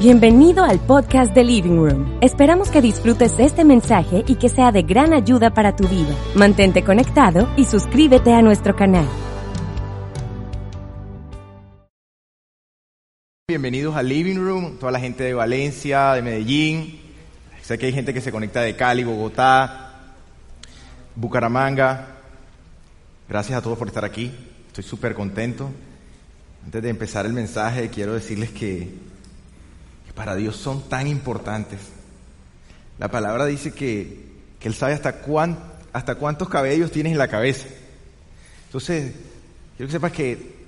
Bienvenido al podcast de Living Room. Esperamos que disfrutes este mensaje y que sea de gran ayuda para tu vida. Mantente conectado y suscríbete a nuestro canal. Bienvenidos a Living Room, toda la gente de Valencia, de Medellín. Sé que hay gente que se conecta de Cali, Bogotá, Bucaramanga. Gracias a todos por estar aquí. Estoy súper contento. Antes de empezar el mensaje, quiero decirles que para Dios son tan importantes. La palabra dice que, Él sabe hasta, hasta cuántos cabellos tienes en la cabeza. Entonces, quiero que sepas que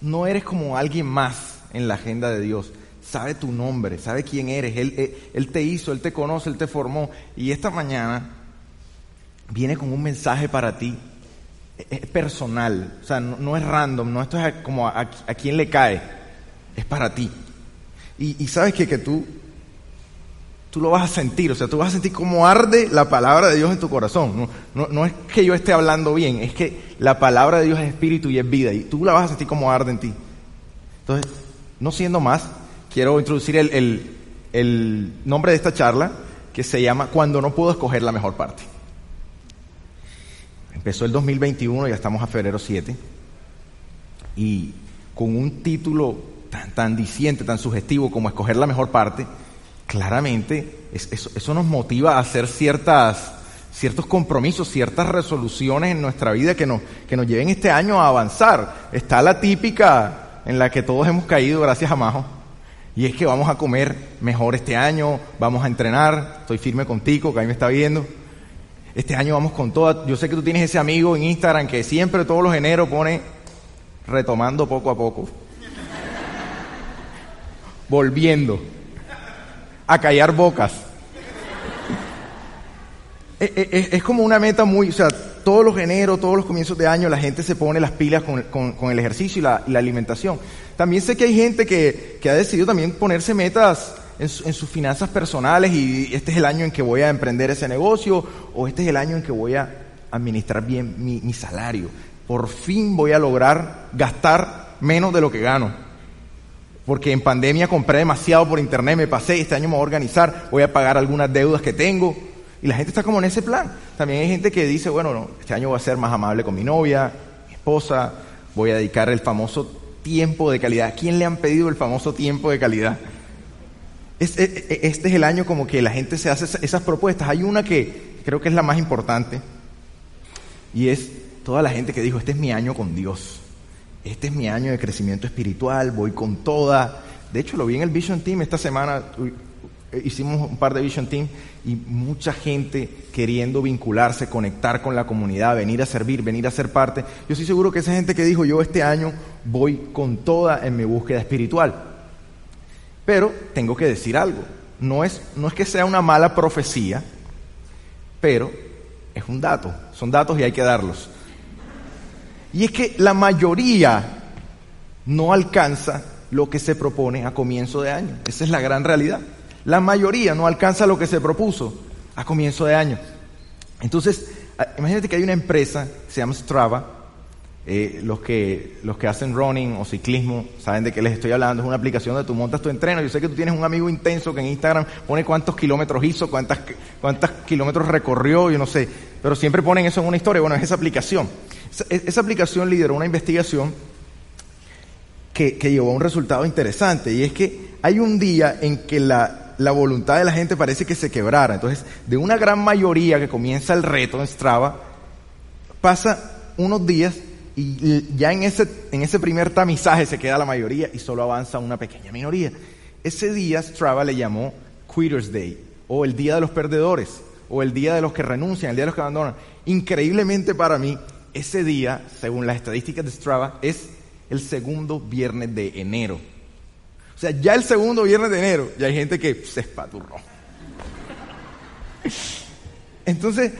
no eres como alguien más en la agenda de Dios. Sabe tu nombre, sabe quién eres. Él, él, te hizo, Él te conoce, Él te formó. Y esta mañana viene con un mensaje para ti. Es personal, o sea, no, es random, no esto es como a, a quién le cae, es para ti. Y, sabes que, que tú, tú lo vas a sentir, o sea, tú vas a sentir cómo arde la palabra de Dios en tu corazón. No, no, es que yo esté hablando bien, es que la palabra de Dios es espíritu y es vida, y tú la vas a sentir como arde en ti. Entonces, no siendo más, quiero introducir el, el, el nombre de esta charla, que se llama Cuando no puedo escoger la mejor parte. Empezó el 2021, ya estamos a febrero 7, y con un título tan, tan diciente, tan sugestivo como escoger la mejor parte, claramente eso, nos motiva a hacer ciertas, ciertos compromisos, ciertas resoluciones en nuestra vida que nos, que nos lleven este año a avanzar. Está la típica en la que todos hemos caído gracias a Majo. Y es que vamos a comer mejor este año, vamos a entrenar, estoy firme contigo, que ahí me está viendo. Este año vamos con toda. Yo sé que tú tienes ese amigo en Instagram que siempre todos los enero pone retomando poco a poco volviendo a callar bocas. Es, como una meta muy, o sea, todos los eneros, todos los comienzos de año, la gente se pone las pilas con, el ejercicio y la, alimentación. También sé que hay gente que, ha decidido también ponerse metas en, sus finanzas personales y este es el año en que voy a emprender ese negocio o este es el año en que voy a administrar bien mi, mi salario. Por fin voy a lograr gastar menos de lo que gano porque en pandemia compré demasiado por internet, me pasé, este año me voy a organizar, voy a pagar algunas deudas que tengo. Y la gente está como en ese plan. También hay gente que dice, bueno, no, este año voy a ser más amable con mi novia, mi esposa, voy a dedicar el famoso tiempo de calidad. quién le han pedido el famoso tiempo de calidad? E, e, este es el año como que la gente se hace esas propuestas. Hay una que creo que es la más importante y es toda la gente que dijo, este es mi año con Dios este es mi año de crecimiento espiritual, voy con toda. De hecho, lo vi en el Vision Team esta semana, hicimos un par de Vision Team y mucha gente queriendo vincularse, conectar con la comunidad, venir a servir, venir a ser parte. Yo estoy seguro que esa gente que dijo, yo este año voy con toda en mi búsqueda espiritual. Pero tengo que decir algo, no es, no es que sea una mala profecía, pero es un dato, son datos y hay que darlos. Y es que la mayoría no alcanza lo que se propone a comienzo de año. Esa es la gran realidad. La mayoría no alcanza lo que se propuso a comienzo de año. Entonces, imagínate que hay una empresa, se llama Strava, eh, los, que, los que hacen running o ciclismo saben de qué les estoy hablando. Es una aplicación donde tú montas tu entreno. Yo sé que tú tienes un amigo intenso que en Instagram pone cuántos kilómetros hizo, cuántas, cuántos kilómetros recorrió, yo no sé. Pero siempre ponen eso en una historia. Bueno, es esa aplicación. Esa, aplicación lideró una investigación que, llevó a un resultado interesante y es que hay un día en que la, la voluntad de la gente parece que se quebrara. Entonces, de una gran mayoría que comienza el reto en Strava, pasa unos días y ya en ese, en ese primer tamizaje se queda la mayoría y solo avanza una pequeña minoría. Ese día Strava le llamó Quitters Day o el Día de los Perdedores o el Día de los que renuncian, el Día de los que abandonan. Increíblemente para mí, ese día, según las estadísticas de Strava, es el segundo viernes de enero. O sea, ya el segundo viernes de enero, ya hay gente que se espaturró. Entonces,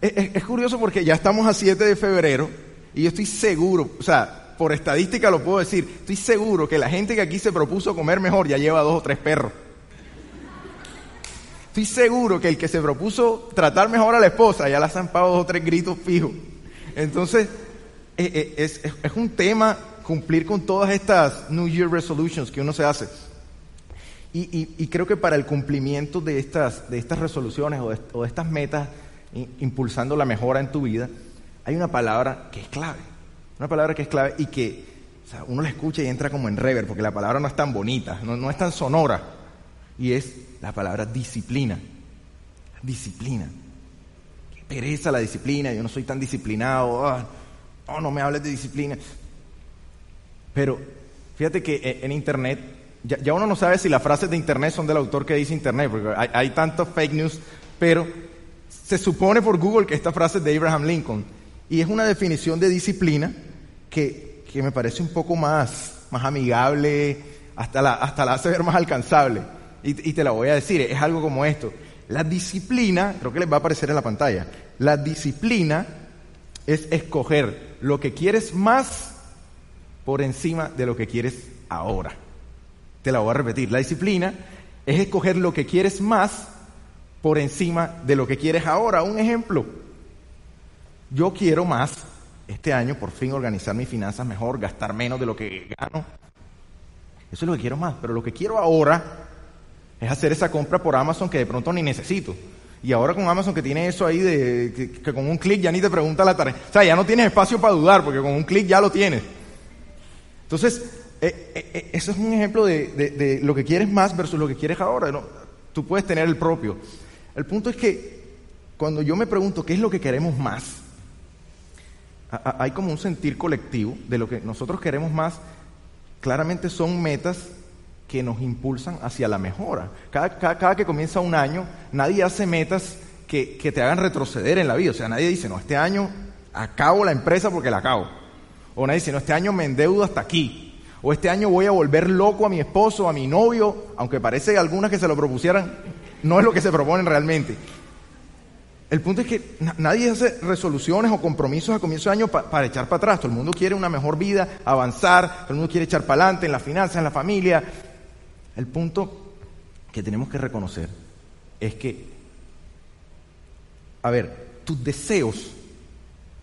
es, curioso porque ya estamos a 7 de febrero y yo estoy seguro, o sea, por estadística lo puedo decir, estoy seguro que la gente que aquí se propuso comer mejor ya lleva dos o tres perros. Estoy seguro que el que se propuso tratar mejor a la esposa ya la ha zampado dos o tres gritos fijos. Entonces, eh, eh, es, un tema cumplir con todas estas New Year Resolutions que uno se hace. Y, creo que para el cumplimiento de estas, de estas resoluciones o de, estas metas, impulsando la mejora en tu vida, hay una palabra que es clave. Una palabra que es clave y que uno la escucha y entra como en rever, porque la palabra no es tan bonita, no, no es tan sonora. Y es la palabra disciplina. Disciplina. Pereza la disciplina, yo no soy tan disciplinado. Ah, no, no me hables de disciplina. Pero fíjate que e, en Internet, ya, uno no sabe si las frases de Internet son del autor que dice Internet, porque hay, hay tantos fake news, pero se supone por Google que esta frase es de Abraham Lincoln. Y es una definición de disciplina que, que me parece un poco más, más amigable, hasta la, hasta la hace ver más alcanzable. Y, y te la voy a decir, es algo como esto. La disciplina, creo que les va a aparecer en la pantalla, la disciplina es escoger lo que quieres más por encima de lo que quieres ahora. Te la voy a repetir. La disciplina es escoger lo que quieres más por encima de lo que quieres ahora. Un ejemplo. Yo quiero más este año, por fin organizar mis finanzas mejor, gastar menos de lo que gano. Eso es lo que quiero más. Pero lo que quiero ahora es hacer esa compra por Amazon que de pronto ni necesito. Y ahora con Amazon que tiene eso ahí de que, con un clic ya ni te pregunta la tarea. O sea, ya no tienes espacio para dudar porque con un clic ya lo tienes. Entonces, eh, eh, eh, eso es un ejemplo de, lo que quieres más versus lo que quieres ahora. Tú puedes tener el propio. El punto es que cuando yo me pregunto qué es lo que queremos más, hay como un sentir colectivo de lo que nosotros queremos más. Claramente son metas que nos impulsan hacia la mejora. Cada, que comienza un año, nadie hace metas que, que, te hagan retroceder en la vida. O sea, nadie dice, no, este año acabo la empresa porque la acabo. O nadie dice, no, este año me endeudo hasta aquí. O este año voy a volver loco a mi esposo, a mi novio, aunque parece algunas que se lo propusieran, no es lo que se proponen realmente. El punto es que nadie hace resoluciones o compromisos a comienzo de año para echar para atrás. Todo el mundo quiere una mejor vida, avanzar, todo el mundo quiere echar para adelante en las finanzas, en la familia. El punto que tenemos que reconocer es que, a ver, tus deseos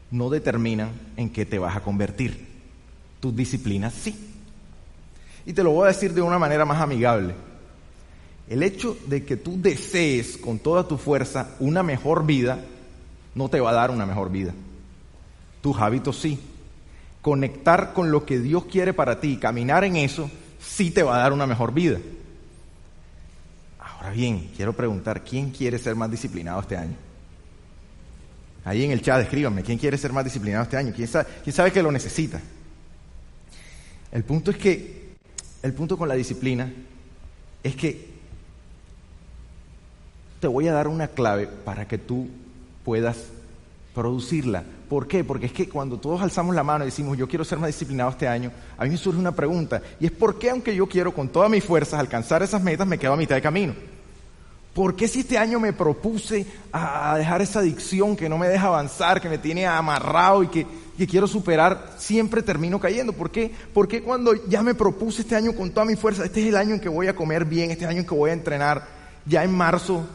no determinan en qué te vas a convertir. Tus disciplinas sí. Y te lo voy a decir de una manera más amigable. El hecho de que tú desees con toda tu fuerza una mejor vida, no te va a dar una mejor vida. Tus hábitos sí. Conectar con lo que Dios quiere para ti, caminar en eso, sí te va a dar una mejor vida. Ahora bien, quiero preguntar, ¿quién quiere ser más disciplinado este año? Ahí en el chat escríbanme, ¿quién quiere ser más disciplinado este año? ¿Quién sabe, que lo necesita? El punto es que, el punto con la disciplina es que te voy a dar una clave para que tú puedas producirla. ¿Por qué? Porque es que cuando todos alzamos la mano y decimos, yo quiero ser más disciplinado este año, a mí me surge una pregunta, y es ¿por qué aunque yo quiero con todas mis fuerzas alcanzar esas metas, me quedo a mitad de camino? ¿Por qué si este año me propuse a dejar esa adicción que no me deja avanzar, que me tiene amarrado y que, quiero superar, siempre termino cayendo? ¿Por qué? Porque cuando ya me propuse este año con toda mi fuerza, este es el año en que voy a comer bien, este año en que voy a entrenar, ya en marzo,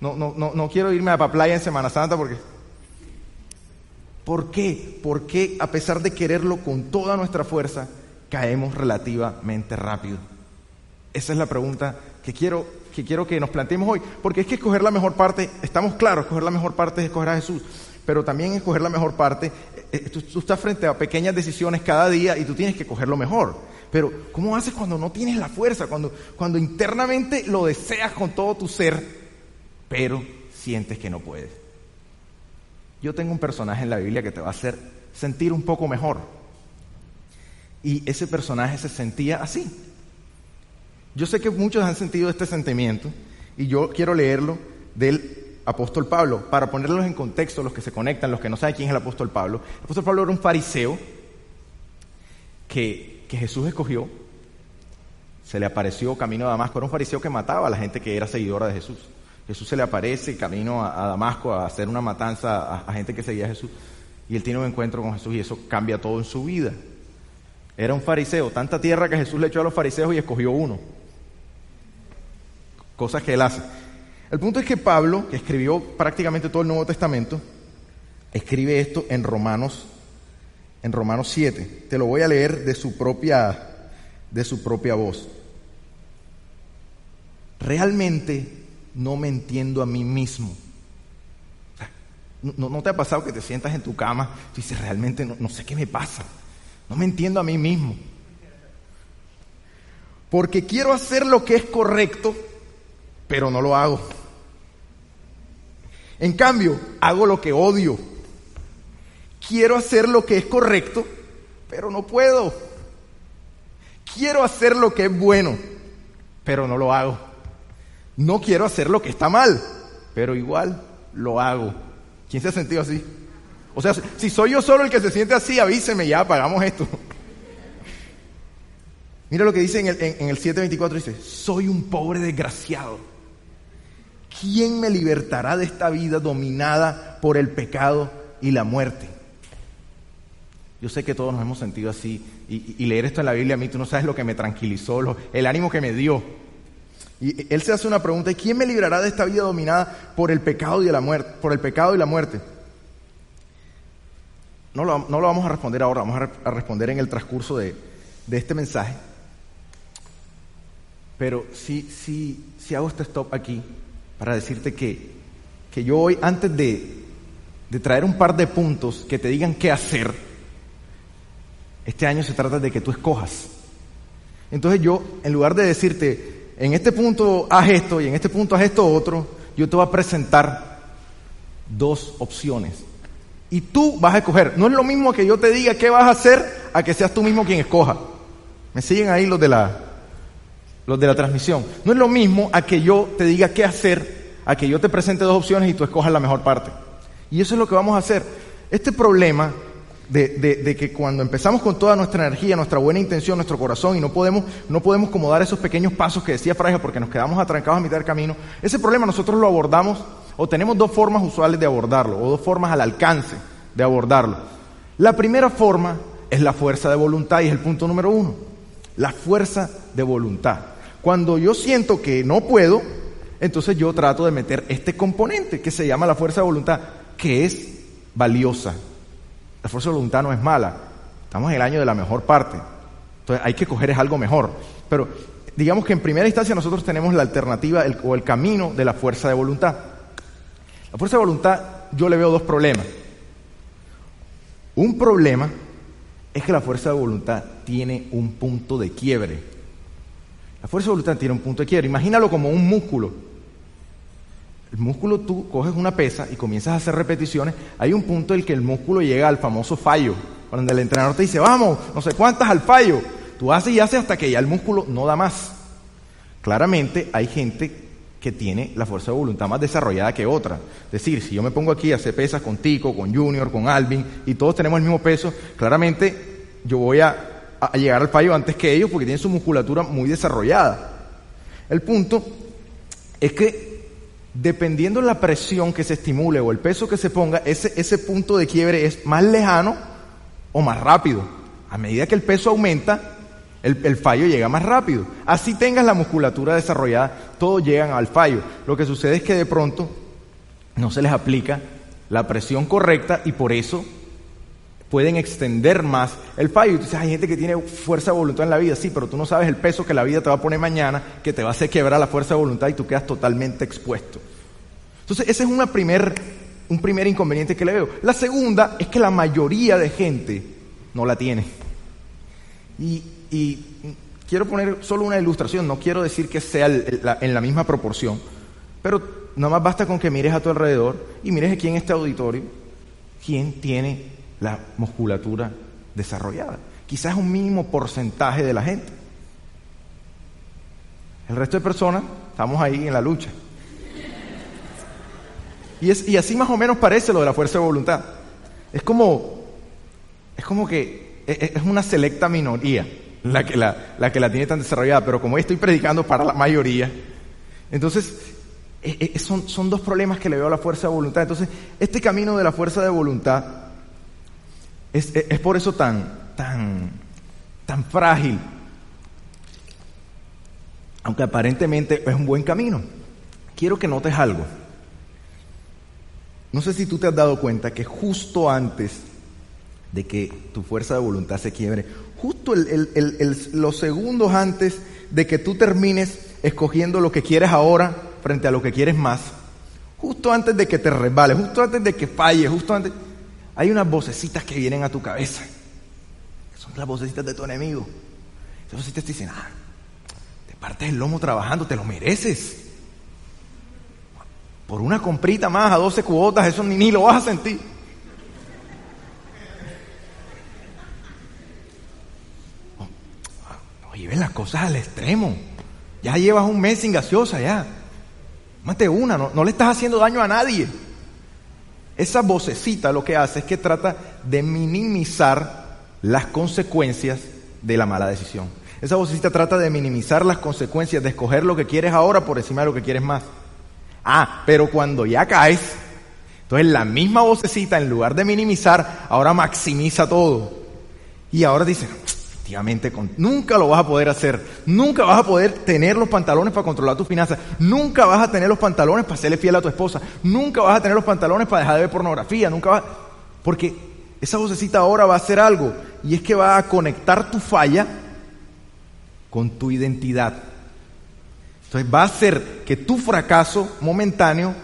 no, no, no, no quiero irme a la playa en Semana Santa porque... ¿Por qué? Porque a pesar de quererlo con toda nuestra fuerza, caemos relativamente rápido? Esa es la pregunta que quiero que nos planteemos hoy, porque es que escoger la mejor parte, estamos claros, escoger la mejor parte es escoger a Jesús, pero también escoger la mejor parte, eh, eh, tú, estás frente a pequeñas decisiones cada día y tú tienes que coger lo mejor. Pero ¿cómo haces cuando no tienes la fuerza, cuando internamente lo deseas con todo tu ser, pero sientes que no puedes? Yo tengo un personaje en la Biblia que te va a hacer sentir un poco mejor. Y ese personaje se sentía así. Yo sé que muchos han sentido este sentimiento y yo quiero leerlo del apóstol Pablo para ponerlos en contexto, los que se conectan, los que no saben quién es el apóstol Pablo. El apóstol Pablo era un fariseo que, Jesús escogió, se le apareció camino a Damasco, era un fariseo que mataba a la gente que era seguidora de Jesús. Jesús se le aparece camino a, Damasco a hacer una matanza a, a gente que seguía a Jesús y él tiene un encuentro con Jesús y eso cambia todo en su vida. Era un fariseo, tanta tierra que Jesús le echó a los fariseos y escogió uno cosas que él hace. El punto es que Pablo, que escribió prácticamente todo el Nuevo Testamento, escribe esto en Romanos, en Romanos 7. Te lo voy a leer de su propia, de su propia voz. realmente no me entiendo a mí mismo. ¿No, te ha pasado que te sientas en tu cama y dices, realmente no sé qué me pasa? No me entiendo a mí mismo. Porque quiero hacer lo que es correcto, pero no lo hago. En cambio, hago lo que odio. Quiero hacer lo que es correcto, pero no puedo. Quiero hacer lo que es bueno, pero no lo hago. No quiero hacer lo que está mal, pero igual lo hago. ¿Quién se ha sentido así? O sea, si soy yo solo el que se siente así, avíseme, ya apagamos esto. Mira lo que dice en el, en, el 724, dice, soy un pobre desgraciado. ¿Quién me libertará de esta vida dominada por el pecado y la muerte? Yo sé que todos nos hemos sentido así y, leer esto en la Biblia a mí tú no sabes lo que me tranquilizó, el ánimo que me dio. Y él se hace una pregunta, ¿quién me librará de esta vida dominada por el pecado y la muerte? Por el pecado y la muerte. No lo, vamos a responder ahora, vamos a, responder en el transcurso de, este mensaje. Pero sí, sí, sí hago este stop aquí para decirte que, que yo hoy, antes de, de traer un par de puntos que te digan qué hacer, este año se trata de que tú escojas. Entonces yo, en lugar de decirte, en este punto haz esto y en este punto haz esto otro, yo te voy a presentar dos opciones y tú vas a escoger. No es lo mismo que yo te diga qué vas a hacer a que seas tú mismo quien escoja. ¿Me siguen ahí los de la, los de la transmisión? No es lo mismo a que yo te diga qué hacer, a que yo te presente dos opciones y tú escojas la mejor parte. Y eso es lo que vamos a hacer. Este problema de, de, que cuando empezamos con toda nuestra energía, nuestra buena intención, nuestro corazón y no podemos, no podemos como dar esos pequeños pasos que decía Fraga porque nos quedamos atrancados a mitad del camino, ese problema nosotros lo abordamos o tenemos dos formas usuales de abordarlo, o dos formas al alcance de abordarlo. La primera forma es la fuerza de voluntad y es el punto número uno. La fuerza de voluntad. Cuando yo siento que no puedo, entonces yo trato de meter este componente que se llama la fuerza de voluntad, que es valiosa. La fuerza de voluntad no es mala. Estamos en el año de la mejor parte. Entonces hay que coger es algo mejor. Pero digamos que en primera instancia nosotros tenemos la alternativa o el camino de la fuerza de voluntad. La fuerza de voluntad, yo le veo dos problemas. Un problema es que la fuerza de voluntad tiene un punto de quiebre. La fuerza de voluntad tiene un punto de quiebre. Imagínalo como un músculo. El músculo tú coges una pesa y comienzas a hacer repeticiones. Hay un punto en el que el músculo llega al famoso fallo. Cuando el entrenador te dice, vamos, no sé cuántas al fallo. Tú haces y haces hasta que ya el músculo no da más. Claramente hay gente que tiene la fuerza de voluntad más desarrollada que otra. Es decir, si yo me pongo aquí a hacer pesas con Tico, con Junior, con Alvin, y todos tenemos el mismo peso, claramente yo voy a, llegar al fallo antes que ellos porque tienen su musculatura muy desarrollada. El punto es que dependiendo de la presión que se estimule o el peso que se ponga, ese, ese punto de quiebre es más lejano o más rápido. A medida que el peso aumenta, el, fallo llega más rápido. Así tengas la musculatura desarrollada, todos llegan al fallo. Lo que sucede es que de pronto no se les aplica la presión correcta y por eso pueden extender más el fallo. Entonces hay gente que tiene fuerza de voluntad en la vida, sí, pero tú no sabes el peso que la vida te va a poner mañana, que te va a hacer quebrar la fuerza de voluntad y tú quedas totalmente expuesto. Entonces ese es primer, un primer inconveniente que le veo. La segunda es que la mayoría de gente no la tiene. Y quiero poner solo una ilustración, no quiero decir que sea en la misma proporción, pero no más basta con que mires a tu alrededor y mires aquí en este auditorio quién tiene la musculatura desarrollada. Quizás un mínimo porcentaje de la gente. El resto de personas estamos ahí en la lucha. Y, es, y así más o menos parece lo de la fuerza de voluntad. Es como, es como que es una selecta minoría la que la, que la tiene tan desarrollada, pero como estoy predicando para la mayoría, entonces e, e, son, son dos problemas que le veo a la fuerza de voluntad. Entonces, este camino de la fuerza de voluntad es, e, es por eso tan, tan, tan frágil, aunque aparentemente es un buen camino. Quiero que notes algo. No sé si tú te has dado cuenta que justo antes de que tu fuerza de voluntad se quiebre, justo los segundos antes de que tú termines escogiendo lo que quieres ahora frente a lo que quieres más, justo antes de que te resbales, justo antes de que falles, justo antes, hay unas vocecitas que vienen a tu cabeza. Son las vocecitas de tu enemigo. Esas vocecitas te dicen, ah, te partes el lomo trabajando, te lo mereces. Por una comprita más a 12 cuotas, eso ni, ni lo vas a sentir. Oye, ven las cosas al extremo. Ya llevas un mes sin gaseosa, ya. Mate una, no, no le estás haciendo daño a nadie. Esa vocecita lo que hace es que trata de minimizar las consecuencias de la mala decisión. Esa vocecita trata de minimizar las consecuencias de escoger lo que quieres ahora por encima de lo que quieres más. Ah, pero cuando ya caes, entonces la misma vocecita, en lugar de minimizar, ahora maximiza todo. Y ahora dice, efectivamente, nunca lo vas a poder hacer. Nunca vas a poder tener los pantalones para controlar tus finanzas. Nunca vas a tener los pantalones para serle fiel a tu esposa. Nunca vas a tener los pantalones para dejar de ver pornografía. Nunca vas... Porque esa vocecita ahora va a hacer algo. Y es que va a conectar tu falla con tu identidad. Entonces va a hacer que tu fracaso momentáneo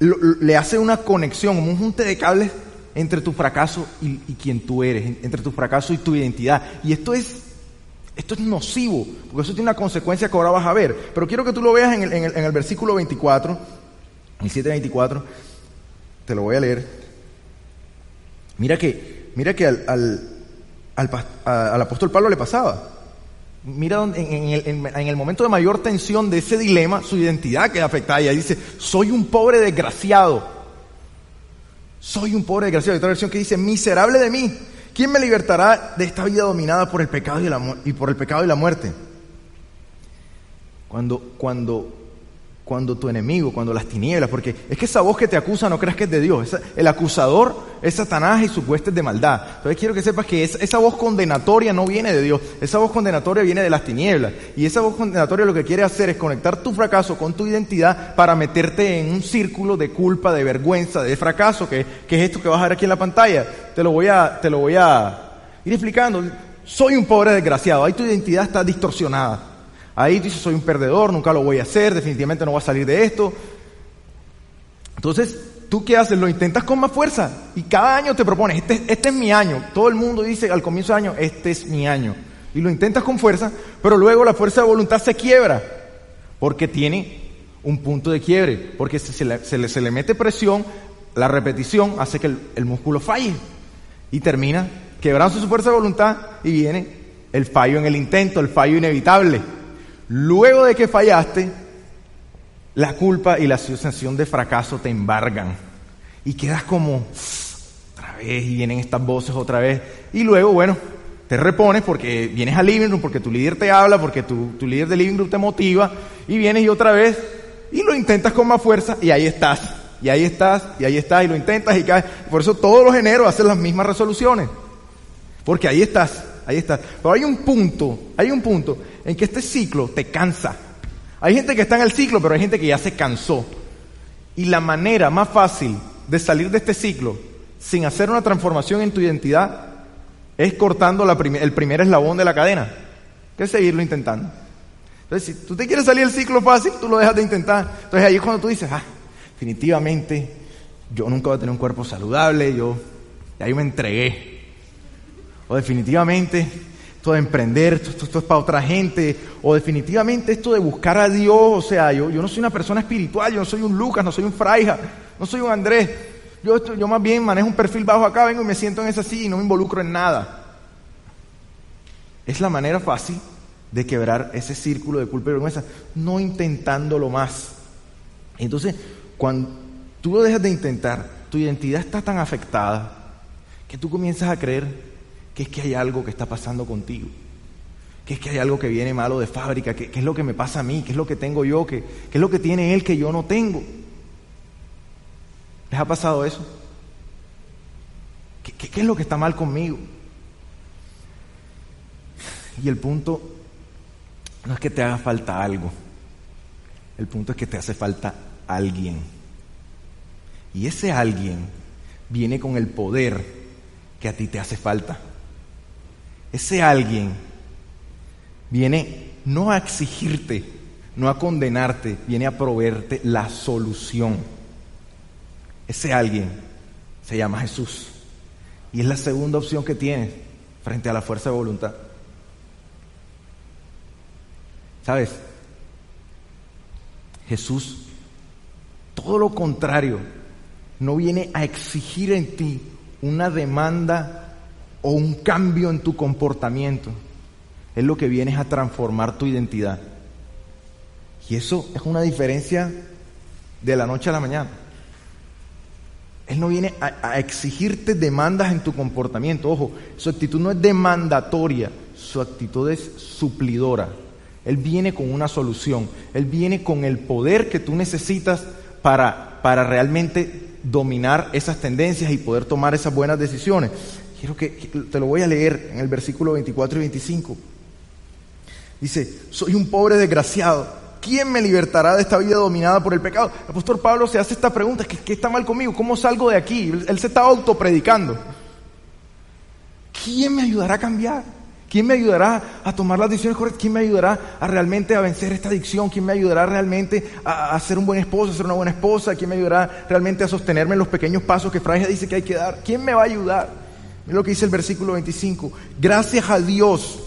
le hace una conexión, un junte de cables entre tu fracaso y, quien tú eres, entre tu fracaso y tu identidad. Y esto es, esto es nocivo, porque eso tiene una consecuencia que ahora vas a ver. Pero quiero que tú lo veas en el, en el, en el versículo 24, el 724, te lo voy a leer. Mira que, mira que al, al, al apóstol Pablo le pasaba. Mira en, el, momento de mayor tensión de ese dilema, su identidad queda afectada. Ahí dice, soy un pobre desgraciado. Soy un pobre desgraciado. Hay otra versión que dice, miserable de mí. ¿Quién me libertará de esta vida dominada por el pecado y, la, y por el pecado y la muerte? Cuando, cuando cuando tu enemigo, cuando las tinieblas, porque es que esa voz que te acusa no creas que es de Dios, el acusador es Satanás y sus huestes de maldad. Entonces quiero que sepas que esa voz condenatoria no viene de Dios, esa voz condenatoria viene de las tinieblas. Y esa voz condenatoria lo que quiere hacer es conectar tu fracaso con tu identidad para meterte en un círculo de culpa, de vergüenza, de fracaso, que, que es esto que vas a ver aquí en la pantalla. Te lo voy a, te lo voy a ir explicando. Soy un pobre desgraciado, ahí tu identidad está distorsionada. Ahí dices, soy un perdedor, nunca lo voy a hacer, definitivamente no voy a salir de esto. Entonces, ¿tú qué haces? Lo intentas con más fuerza y cada año te propones, este, este es mi año. Todo el mundo dice al comienzo del año, este es mi año. Y lo intentas con fuerza, pero luego la fuerza de voluntad se quiebra porque tiene un punto de quiebre, porque se le, se le, mete presión, la repetición hace que el, el músculo falle y termina quebrando su fuerza de voluntad y viene el fallo en el intento, el fallo inevitable. Luego de que fallaste, la culpa y la sensación de fracaso te embargan y quedas como otra vez y vienen estas voces otra vez y luego, bueno, te repones porque vienes al living room, porque tu líder te habla, porque tu, tu líder de living room te motiva y vienes y otra vez y lo intentas con más fuerza y ahí estás, y ahí estás, y ahí estás y lo intentas y caes. Por eso todos los eneros hacen las mismas resoluciones, porque ahí estás, ahí estás. Pero hay un punto, hay un punto en que este ciclo te cansa. Hay gente que está en el ciclo, pero hay gente que ya se cansó. Y la manera más fácil de salir de este ciclo sin hacer una transformación en tu identidad es cortando el primer eslabón de la cadena, que seguirlo intentando. Entonces, si tú te quieres salir del ciclo fácil, tú lo dejas de intentar. Entonces ahí es cuando tú dices, ah, definitivamente yo nunca voy a tener un cuerpo saludable, yo, yo me entregué. O definitivamente esto de emprender, esto, es para otra gente, o definitivamente esto de buscar a Dios, o sea, yo, yo no soy una persona espiritual, yo no soy un Lucas, no soy un Fraija, no soy un Andrés, yo, yo más bien manejo un perfil bajo acá, vengo y me siento en esa silla y no me involucro en nada. Es la manera fácil de quebrar ese círculo de culpa y vergüenza, no intentándolo más. Entonces, cuando tú lo dejas de intentar, tu identidad está tan afectada que tú comienzas a creer que es que hay algo que está pasando contigo, que es que hay algo que viene malo de fábrica, que, es lo que me pasa a mí, que es lo que tengo yo, que, es lo que tiene él que yo no tengo. ¿Les ha pasado eso? ¿Qué, qué es lo que está mal conmigo? Y el punto no es que te haga falta algo, el punto es que te hace falta alguien. Y ese alguien viene con el poder que a ti te hace falta. Ese alguien viene no a exigirte, no a condenarte, viene a proveerte la solución. Ese alguien se llama Jesús. Y es la segunda opción que tienes frente a la fuerza de voluntad. ¿Sabes? Jesús, todo lo contrario, no viene a exigir en ti una demanda o un cambio en tu comportamiento. Es lo que viene a transformar tu identidad. Y eso es una diferencia de la noche a la mañana. Él no viene a, a, exigirte demandas en tu comportamiento. Ojo, su actitud no es demandatoria, su actitud es suplidora. Él viene con una solución. Él viene con el poder que tú necesitas para, para realmente dominar esas tendencias y poder tomar esas buenas decisiones. Quiero que, te lo voy a leer en el versículo 24 y 25. Dice, soy un pobre desgraciado. ¿Quién me libertará de esta vida dominada por el pecado? El apóstol Pablo se hace esta pregunta, ¿qué, está mal conmigo? ¿Cómo salgo de aquí? Él se está autopredicando. ¿Quién me ayudará a cambiar? ¿Quién me ayudará a tomar las decisiones correctas? ¿Quién me ayudará a realmente a vencer esta adicción? ¿Quién me ayudará realmente a, a, ser un buen esposo, a ser una buena esposa? ¿Quién me ayudará realmente a sostenerme en los pequeños pasos que Francia dice que hay que dar? ¿Quién me va a ayudar? Mira lo que dice el versículo 25. Gracias a Dios,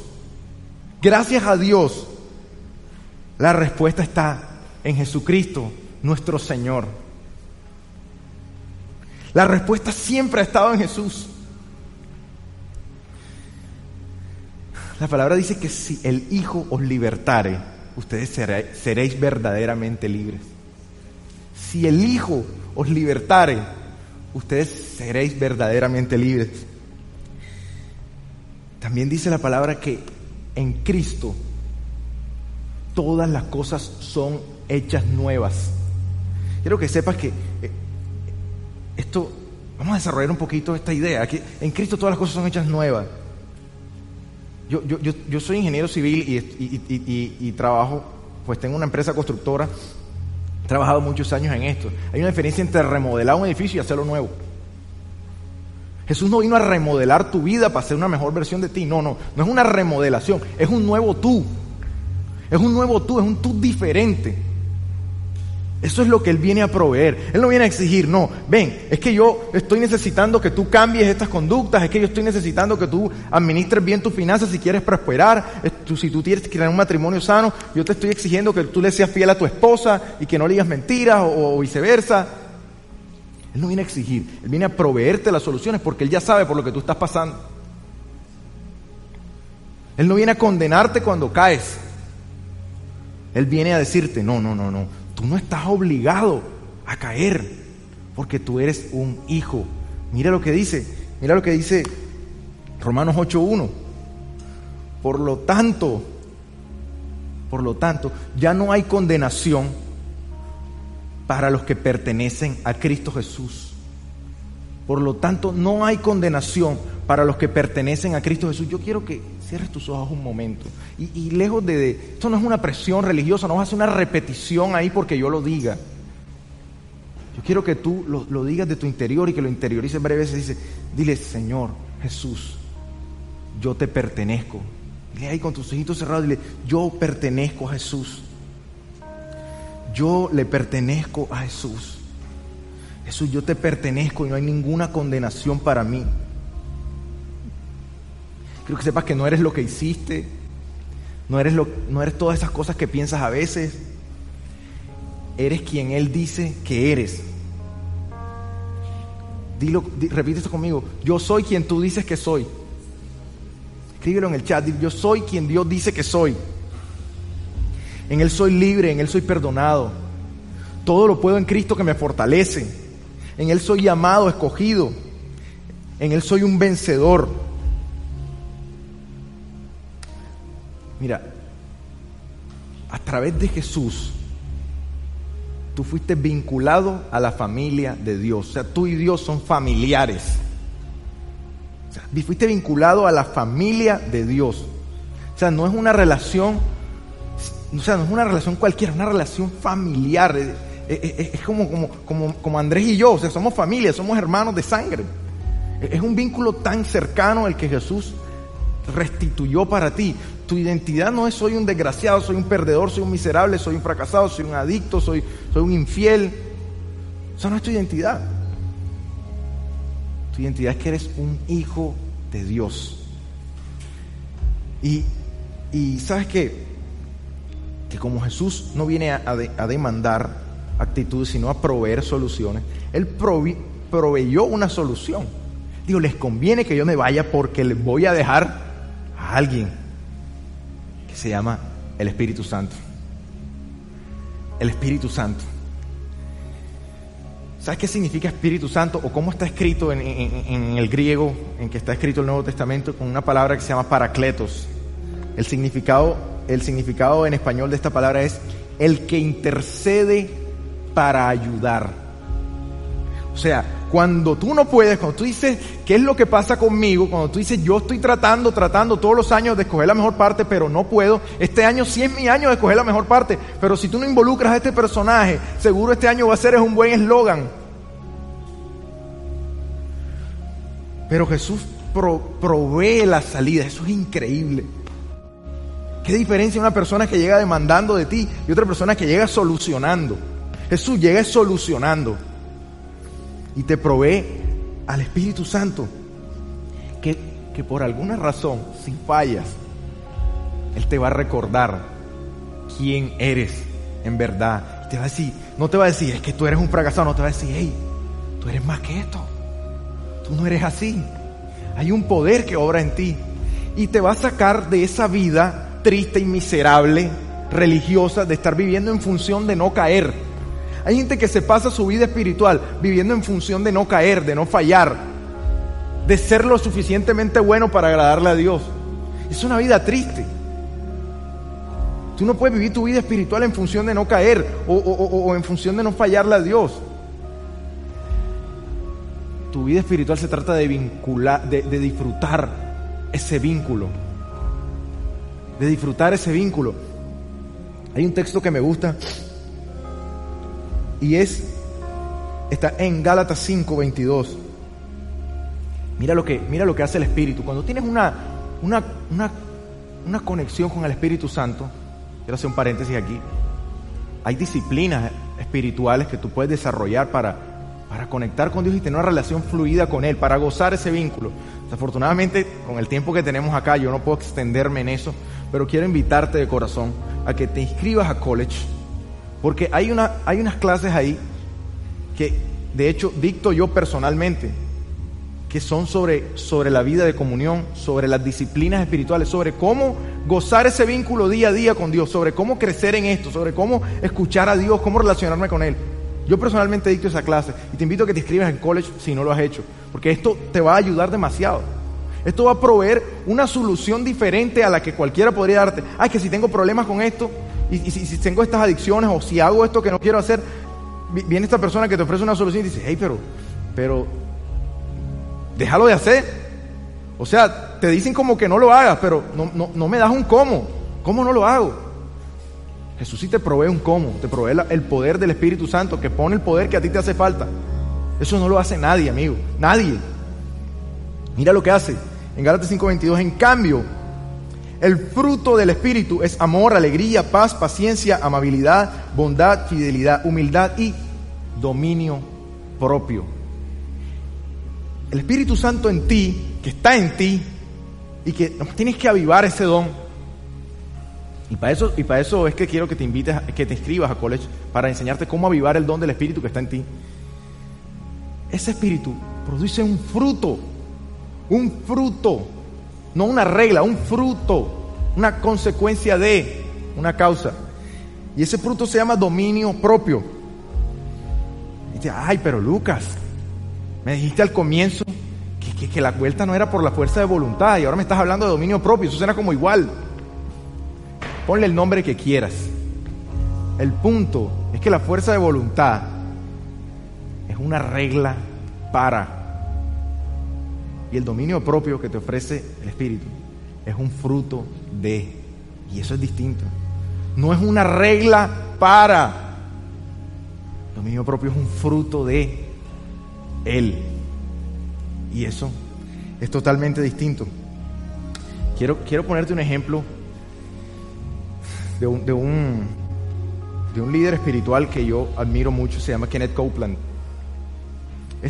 gracias a Dios, la respuesta está en Jesucristo, nuestro Señor. La respuesta siempre ha estado en Jesús. La palabra dice que si el Hijo os libertare, ustedes seréis verdaderamente libres. Si el Hijo os libertare, ustedes seréis verdaderamente libres. También dice la palabra que en Cristo todas las cosas son hechas nuevas. Quiero que sepas que esto, vamos a desarrollar un poquito esta idea, que en Cristo todas las cosas son hechas nuevas. Yo, yo, yo, yo soy ingeniero civil y, y, y, y, trabajo, pues tengo una empresa constructora, he trabajado muchos años en esto. Hay una diferencia entre remodelar un edificio y hacerlo nuevo. Jesús no vino a remodelar tu vida para ser una mejor versión de ti, no, no, no es una remodelación, es un nuevo tú. Es un nuevo tú, es un tú diferente. Eso es lo que Él viene a proveer. Él no viene a exigir, no, ven, es que yo estoy necesitando que tú cambies estas conductas, es que yo estoy necesitando que tú administres bien tus finanzas si quieres prosperar, si tú quieres crear un matrimonio sano, yo te estoy exigiendo que tú le seas fiel a tu esposa y que no le digas mentiras o, o viceversa. Él no viene a exigir, Él viene a proveerte las soluciones porque Él ya sabe por lo que tú estás pasando. Él no viene a condenarte cuando caes. Él viene a decirte, no, no, no, no, tú no estás obligado a caer porque tú eres un hijo. Mira lo que dice, mira lo que dice Romanos 8.1. Por lo tanto, por lo tanto, ya no hay condenación para los que pertenecen a Cristo Jesús. Por lo tanto, no hay condenación para los que pertenecen a Cristo Jesús. Yo quiero que cierres tus ojos un momento. Y, y lejos de, Esto no es una presión religiosa, no vas a hacer una repetición ahí porque yo lo diga. Yo quiero que tú lo, digas de tu interior y que lo interiorices breves veces. Dice, dile, Señor Jesús, yo te pertenezco. Dile ahí con tus ojitos cerrados, dile, yo pertenezco a Jesús. Yo le pertenezco a Jesús. Jesús, yo te pertenezco y no hay ninguna condenación para mí. Quiero que sepas que no eres lo que hiciste, no eres, lo, no eres todas esas cosas que piensas a veces. Eres quien Él dice que eres. Dilo, di, repite esto conmigo. Yo soy quien tú dices que soy. Escríbelo en el chat. Yo soy quien Dios dice que soy. En Él soy libre, en Él soy perdonado. Todo lo puedo en Cristo que me fortalece. En Él soy llamado, escogido. En Él soy un vencedor. Mira, a través de Jesús, tú fuiste vinculado a la familia de Dios. O sea, tú y Dios son familiares. O sea, fuiste vinculado a la familia de Dios. O sea, no es una relación, o sea, no es una relación cualquiera, es una relación familiar. Es, como, como, como, como Andrés y yo, o sea, somos familia, somos hermanos de sangre. Es un vínculo tan cercano el que Jesús restituyó para ti. Tu identidad no es soy un desgraciado, soy un perdedor, soy un miserable, soy un fracasado, soy un adicto, soy, soy un infiel. Esa no es tu identidad. Tu identidad es que eres un hijo de Dios. Y, y sabes qué? Como Jesús no viene a, a demandar actitudes, sino a proveer soluciones, Él proveyó una solución. Digo, les conviene que yo me vaya porque les voy a dejar a alguien que se llama el Espíritu Santo. El Espíritu Santo. ¿Sabes qué significa Espíritu Santo o cómo está escrito en, en, el griego en que está escrito el Nuevo Testamento con una palabra que se llama paracletos? El significado, el significado en español de esta palabra es el que intercede para ayudar. O sea, cuando tú no puedes, cuando tú dices, ¿qué es lo que pasa conmigo? Cuando tú dices, yo estoy tratando, tratando todos los años de escoger la mejor parte, pero no puedo, este año sí es mi año de escoger la mejor parte, pero si tú no involucras a este personaje, seguro este año va a ser un buen eslogan. Pero Jesús provee la salida, eso es increíble. ¿Qué diferencia una persona que llega demandando de ti y otra persona que llega solucionando? Jesús llega solucionando y te provee al Espíritu Santo, que, que por alguna razón, si fallas, Él te va a recordar quién eres en verdad. Te va a decir, no te va a decir, es que tú eres un fracasado, no te va a decir, hey, tú eres más que esto. Tú no eres así. Hay un poder que obra en ti. Y te va a sacar de esa vida triste y miserable, religiosa, de estar viviendo en función de no caer hay gente que se pasa su vida espiritual viviendo en función de no caer, de no fallar, de ser lo suficientemente bueno para agradarle a Dios. Es una vida triste. Tú no puedes vivir tu vida espiritual en función de no caer o, en función de no fallarle a Dios. Tu vida espiritual se trata de vincular, de disfrutar ese vínculo. De disfrutar ese vínculo. Hay un texto que me gusta y es, está en Gálatas 5, 22. Mira lo que, mira lo que hace el Espíritu. Cuando tienes una, una, una, conexión con el Espíritu Santo, quiero hacer un paréntesis aquí, hay disciplinas espirituales que tú puedes desarrollar para, para conectar con Dios y tener una relación fluida con Él, para gozar ese vínculo. Desafortunadamente, con el tiempo que tenemos acá, yo no puedo extenderme en eso, pero quiero invitarte de corazón a que te inscribas a college porque hay, una, hay unas clases ahí que de hecho dicto yo personalmente, que son sobre, sobre la vida de comunión, sobre las disciplinas espirituales, sobre cómo gozar ese vínculo día a día con Dios, sobre cómo crecer en esto, sobre cómo escuchar a Dios, cómo relacionarme con Él. Yo personalmente dicto esa clase y te invito a que te inscribas en college si no lo has hecho, porque esto te va a ayudar demasiado. Esto va a proveer una solución diferente a la que cualquiera podría darte. Ay, que si tengo problemas con esto, y, si, tengo estas adicciones o si hago esto que no quiero hacer, viene esta persona que te ofrece una solución y dice, hey, pero, pero, déjalo de hacer. O sea, te dicen como que no lo hagas, pero no, no, me das un cómo. ¿Cómo no lo hago? Jesús sí te provee un cómo, te provee el poder del Espíritu Santo, que pone el poder que a ti te hace falta. Eso no lo hace nadie, amigo. Nadie. Mira lo que hace. En Gálatas 5:22, en cambio, el fruto del Espíritu es amor, alegría, paz, paciencia, amabilidad, bondad, fidelidad, humildad y dominio propio. El Espíritu Santo en ti, que está en ti, y que tienes que avivar ese don. Y para eso, y para eso es que quiero que te invites, que te escribas a college, para enseñarte cómo avivar el don del Espíritu que está en ti. Ese Espíritu produce un fruto, un fruto no una regla, un fruto, una consecuencia de una causa. Y ese fruto se llama dominio propio. Dice, ay, pero Lucas, me dijiste al comienzo que, que, la vuelta no era por la fuerza de voluntad y ahora me estás hablando de dominio propio, eso suena como igual. Ponle el nombre que quieras. El punto es que la fuerza de voluntad es una regla para y el dominio propio que te ofrece el Espíritu es un fruto de. Y eso es distinto. No es una regla para. El dominio propio es un fruto de Él. Y eso es totalmente distinto. Quiero, quiero ponerte un ejemplo de un, de un, de un líder espiritual que yo admiro mucho, se llama Kenneth Copeland.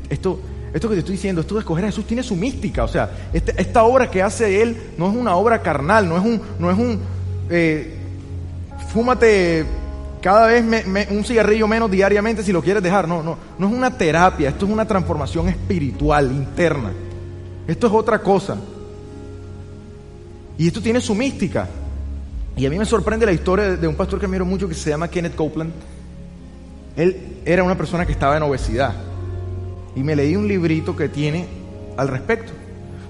Esto, esto que te estoy diciendo, esto de escoger a Jesús tiene su mística. O sea, este, esta obra que hace Él no es una obra carnal, no es un, no es un eh, fúmate cada vez un cigarrillo menos diariamente si lo quieres dejar. No, no, no es una terapia, esto es una transformación espiritual, interna. Esto es otra cosa. Y esto tiene su mística. Y a mí me sorprende la historia de un pastor que admiro mucho que se llama Kenneth Copeland. Él era una persona que estaba en obesidad. Y me leí un librito que tiene al respecto,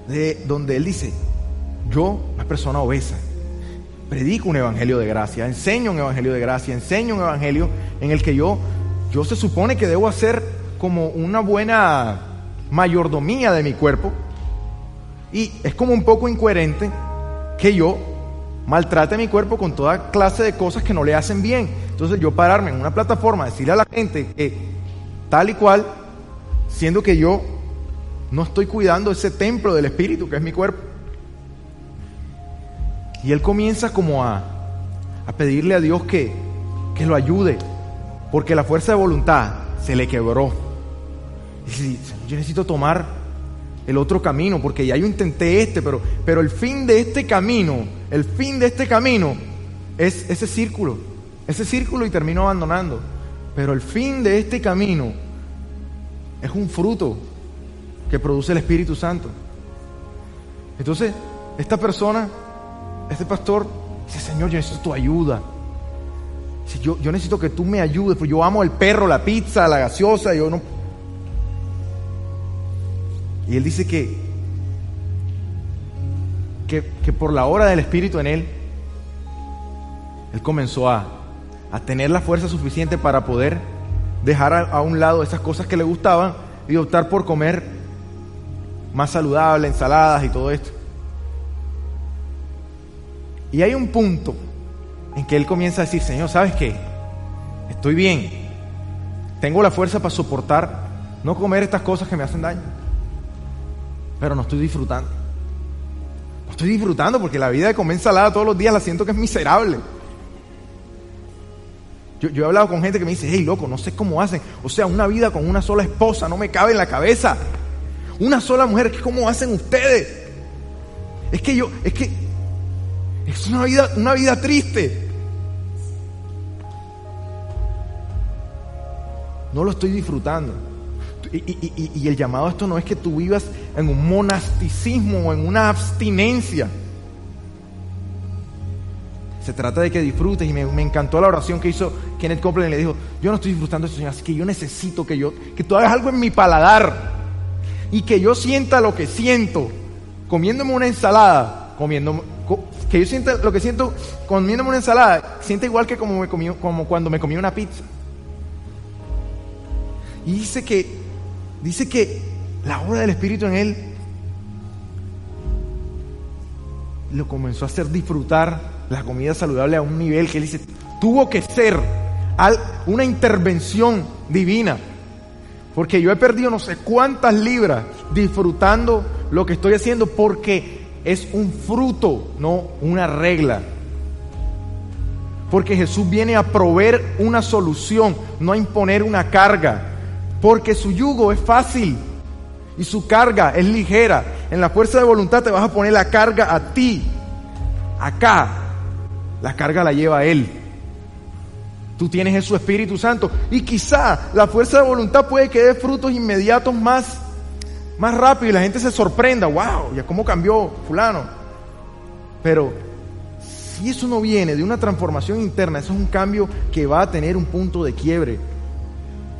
de donde él dice, yo, una persona obesa, predico un evangelio de gracia, enseño un evangelio de gracia, enseño un evangelio en el que yo, yo se supone que debo hacer como una buena mayordomía de mi cuerpo. Y es como un poco incoherente que yo maltrate mi cuerpo con toda clase de cosas que no le hacen bien. Entonces yo pararme en una plataforma, decirle a la gente que tal y cual siendo que yo no estoy cuidando ese templo del Espíritu que es mi cuerpo. Y él comienza como a, a pedirle a Dios que, que lo ayude, porque la fuerza de voluntad se le quebró. Y dice, yo necesito tomar el otro camino, porque ya yo intenté este, pero, pero el fin de este camino, el fin de este camino es ese círculo, ese círculo y termino abandonando. Pero el fin de este camino es un fruto que produce el Espíritu Santo. Entonces, esta persona, este pastor, dice, Señor, yo necesito tu ayuda. Yo, yo necesito que tú me ayudes, porque yo amo el perro, la pizza, la gaseosa, yo no... Y él dice que, que, que por la obra del Espíritu en él, él comenzó a, a tener la fuerza suficiente para poder dejar a, un lado esas cosas que le gustaban y optar por comer más saludable, ensaladas y todo esto. Y hay un punto en que él comienza a decir, Señor, ¿sabes qué? Estoy bien. Tengo la fuerza para soportar no comer estas cosas que me hacen daño. Pero no estoy disfrutando. No estoy disfrutando porque la vida de comer ensalada todos los días la siento que es miserable. Yo, he hablado con gente que me dice, hey, loco, no sé cómo hacen. O sea, una vida con una sola esposa no me cabe en la cabeza. Una sola mujer, ¿cómo hacen ustedes? Es que yo, es que es una vida, una vida triste. No lo estoy disfrutando. Y, y, el llamado a esto no es que tú vivas en un monasticismo o en una abstinencia. Se trata de que disfrutes y me, encantó la oración que hizo Kenneth Copeland le dijo, yo no estoy disfrutando eso, Señor, así que yo necesito que yo, que tú hagas algo en mi paladar y que yo sienta lo que siento comiéndome una ensalada, comiendo, que yo sienta lo que siento comiéndome una ensalada, sienta igual que como, me comí, como cuando me comí una pizza. Y dice que, dice que la obra del Espíritu en él lo comenzó a hacer disfrutar la comida saludable a un nivel que él dice, tuvo que ser una intervención divina. Porque yo he perdido no sé cuántas libras disfrutando lo que estoy haciendo porque es un fruto, no una regla. Porque Jesús viene a proveer una solución, no a imponer una carga. Porque su yugo es fácil y su carga es ligera. En la fuerza de voluntad te vas a poner la carga a ti. Acá la carga la lleva Él. Tú tienes su Espíritu Santo. Y quizá la fuerza de voluntad puede que dé frutos inmediatos más, más rápido y la gente se sorprenda. ¡Wow! ¿Ya cómo cambió fulano? Pero si eso no viene de una transformación interna, eso es un cambio que va a tener un punto de quiebre.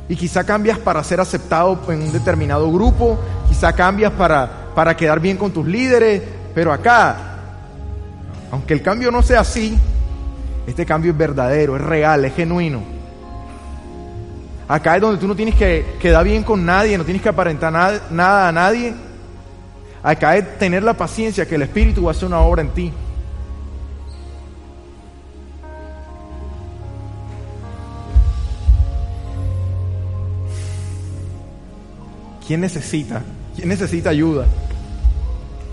Y quizá cambias para ser aceptado en un determinado grupo, quizá cambias para, para quedar bien con tus líderes, pero acá, aunque el cambio no sea así, este cambio es verdadero, es real, es genuino. Acá es donde tú no tienes que quedar bien con nadie, no tienes que aparentar nada, nada a nadie. Acá es tener la paciencia que el Espíritu hacer una obra en ti. ¿Quién necesita? ¿Quién necesita ayuda?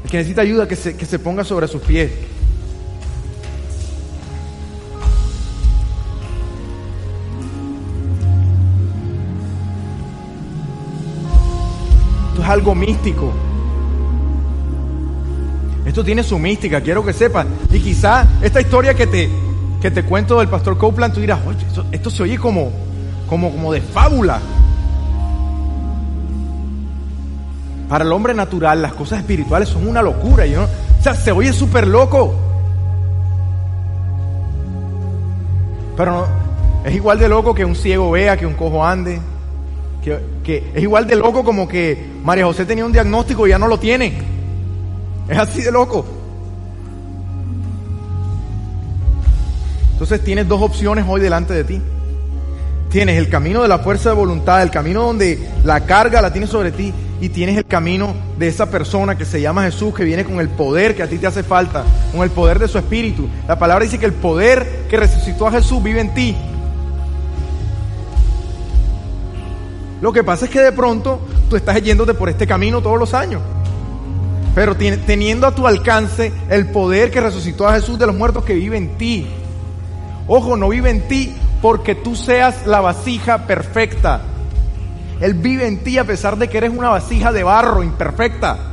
El que necesita ayuda que se, que se ponga sobre sus pies. Algo místico. Esto tiene su mística, quiero que sepas. Y quizá esta historia que te, que te cuento del pastor Copeland, tú dirás, oye, esto, se oye como, como, como de fábula. Para el hombre natural las cosas espirituales son una locura. ¿no? O sea, se oye súper loco. Pero es igual de loco que un ciego vea, que un cojo ande. Que, es igual de loco como que María José tenía un diagnóstico y ya no lo tiene. Es así de loco. Entonces tienes dos opciones hoy delante de ti. Tienes el camino de la fuerza de voluntad, el camino donde la carga la tienes sobre ti y tienes el camino de esa persona que se llama Jesús, que viene con el poder que a ti te hace falta, con el poder de su espíritu. La palabra dice que el poder que resucitó a Jesús vive en ti. Lo que pasa es que de pronto tú estás yéndote por este camino todos los años. Pero teniendo a tu alcance el poder que resucitó a Jesús de los muertos que vive en ti. Ojo, no vive en ti porque tú seas la vasija perfecta. Él vive en ti a pesar de que eres una vasija de barro imperfecta.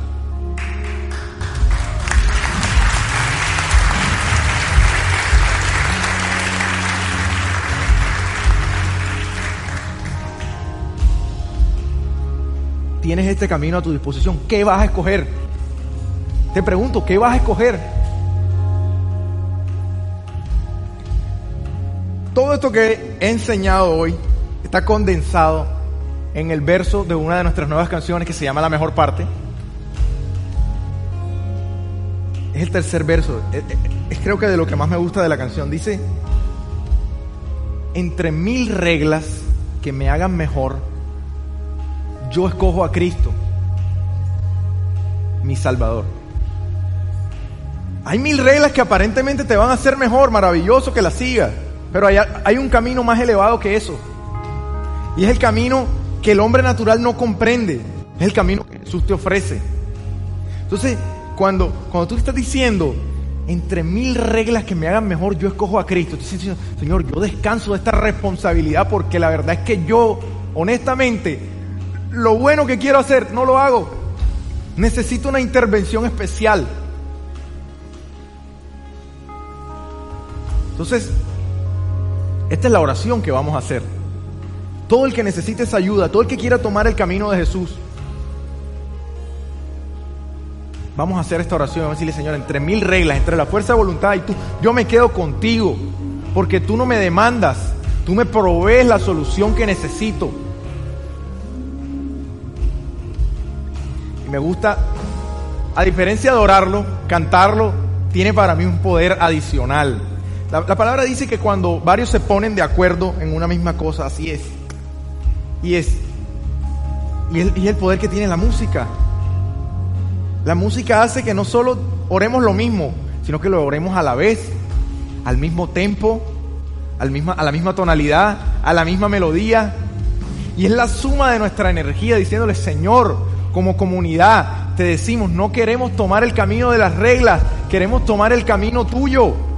Tienes este camino a tu disposición. ¿Qué vas a escoger? Te pregunto, ¿qué vas a escoger? Todo esto que he enseñado hoy está condensado en el verso de una de nuestras nuevas canciones que se llama La mejor parte. Es el tercer verso. Es, creo que de lo que más me gusta de la canción. Dice, entre mil reglas que me hagan mejor, yo escojo a Cristo, mi Salvador. Hay mil reglas que aparentemente te van a hacer mejor, maravilloso que las sigas, pero hay, hay un camino más elevado que eso. Y es el camino que el hombre natural no comprende. Es el camino que Jesús te ofrece. Entonces, cuando, cuando tú estás diciendo, entre mil reglas que me hagan mejor, yo escojo a Cristo. Señor, yo descanso de esta responsabilidad porque la verdad es que yo, honestamente, lo bueno que quiero hacer, no lo hago. Necesito una intervención especial. Entonces, esta es la oración que vamos a hacer. Todo el que necesite esa ayuda, todo el que quiera tomar el camino de Jesús. Vamos a hacer esta oración, vamos a decirle, Señor, entre mil reglas, entre la fuerza de voluntad y tú, yo me quedo contigo, porque tú no me demandas, tú me provees la solución que necesito. Me gusta, a diferencia de orarlo, cantarlo, tiene para mí un poder adicional. La, la palabra dice que cuando varios se ponen de acuerdo en una misma cosa, así es. Y es, y el, y el poder que tiene la música. La música hace que no solo oremos lo mismo, sino que lo oremos a la vez, al mismo tempo, al misma, a la misma tonalidad, a la misma melodía. Y es la suma de nuestra energía diciéndole, Señor, como comunidad, te decimos, no queremos tomar el camino de las reglas, queremos tomar el camino tuyo.